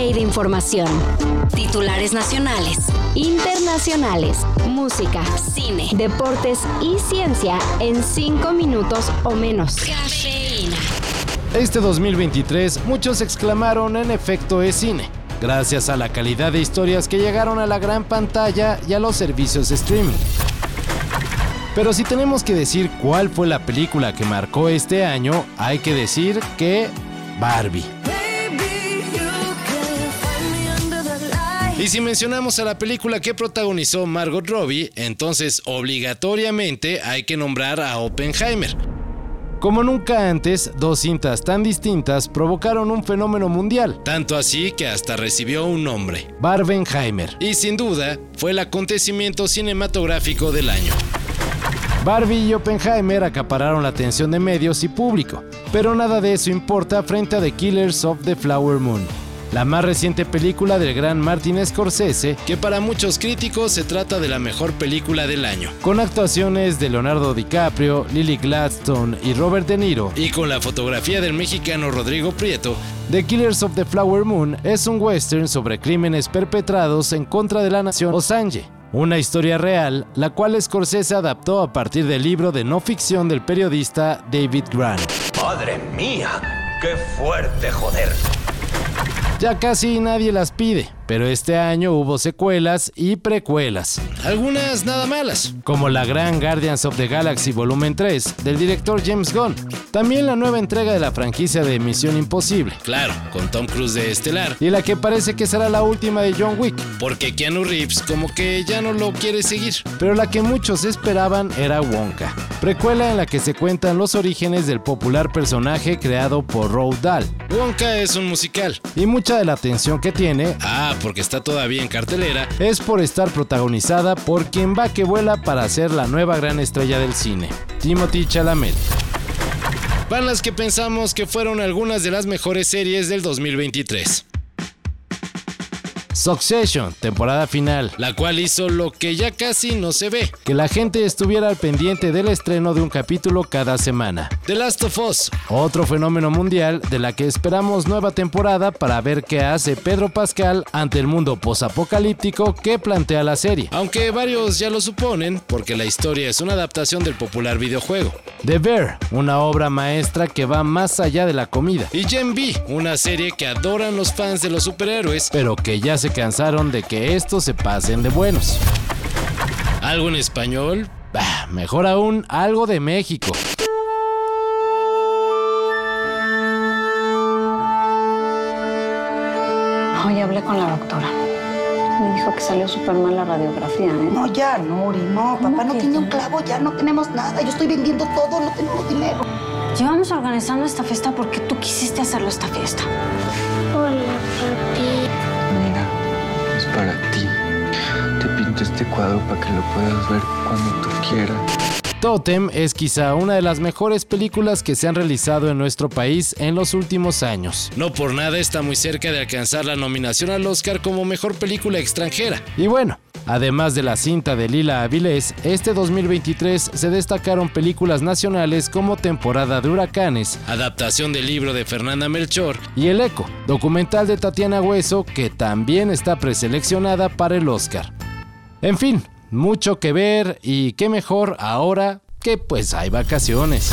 de información. Titulares nacionales, internacionales, música, cine, deportes y ciencia en 5 minutos o menos. Este 2023 muchos exclamaron en efecto es cine, gracias a la calidad de historias que llegaron a la gran pantalla y a los servicios de streaming. Pero si tenemos que decir cuál fue la película que marcó este año, hay que decir que Barbie. Y si mencionamos a la película que protagonizó Margot Robbie, entonces obligatoriamente hay que nombrar a Oppenheimer. Como nunca antes, dos cintas tan distintas provocaron un fenómeno mundial, tanto así que hasta recibió un nombre, Barbenheimer, y sin duda fue el acontecimiento cinematográfico del año. Barbie y Oppenheimer acapararon la atención de medios y público, pero nada de eso importa frente a The Killers of the Flower Moon, la más reciente película del gran Martin Scorsese, que para muchos críticos se trata de la mejor película del año, con actuaciones de Leonardo DiCaprio, Lily Gladstone y Robert De Niro, y con la fotografía del mexicano Rodrigo Prieto, The Killers of the Flower Moon es un western sobre crímenes perpetrados en contra de la nación Osage una historia real, la cual Scorsese adaptó a partir del libro de no ficción del periodista David Grant. ¡Madre mía! ¡Qué fuerte, joder! Ya casi nadie las pide, pero este año hubo secuelas y precuelas. Algunas nada malas, como la gran Guardians of the Galaxy Volumen 3 del director James Gunn. También la nueva entrega de la franquicia de Misión Imposible, claro, con Tom Cruise de estelar, y la que parece que será la última de John Wick, porque Keanu Reeves como que ya no lo quiere seguir. Pero la que muchos esperaban era Wonka, precuela en la que se cuentan los orígenes del popular personaje creado por Roald Dahl. Wonka es un musical, y mucha de la atención que tiene, ah, porque está todavía en cartelera, es por estar protagonizada por quien va que vuela para ser la nueva gran estrella del cine, Timothy Chalamet. Van las que pensamos que fueron algunas de las mejores series del 2023. Succession, temporada final, la cual hizo lo que ya casi no se ve, que la gente estuviera al pendiente del estreno de un capítulo cada semana. The Last of Us, otro fenómeno mundial de la que esperamos nueva temporada para ver qué hace Pedro Pascal ante el mundo posapocalíptico que plantea la serie, aunque varios ya lo suponen porque la historia es una adaptación del popular videojuego. The Bear, una obra maestra que va más allá de la comida, y Gen B, una serie que adoran los fans de los superhéroes, pero que ya se cansaron de que estos se pasen de buenos. ¿Algo en español? Bah, mejor aún, algo de México. Hoy hablé con la doctora. Me dijo que salió súper mal la radiografía, ¿eh? No, ya, Nuri, no. Papá no tiene un clavo, ya no tenemos nada. Yo estoy vendiendo todo, no tenemos dinero. Llevamos organizando esta fiesta porque tú quisiste hacerlo esta fiesta. Mira, es para ti. Te pinto este cuadro para que lo puedas ver cuando tú quieras. Totem es quizá una de las mejores películas que se han realizado en nuestro país en los últimos años. No por nada está muy cerca de alcanzar la nominación al Oscar como mejor película extranjera. Y bueno, además de la cinta de Lila Avilés, este 2023 se destacaron películas nacionales como Temporada de Huracanes, adaptación del libro de Fernanda Melchor, y El Eco, documental de Tatiana Hueso que también está preseleccionada para el Oscar. En fin, mucho que ver y qué mejor ahora que pues hay vacaciones.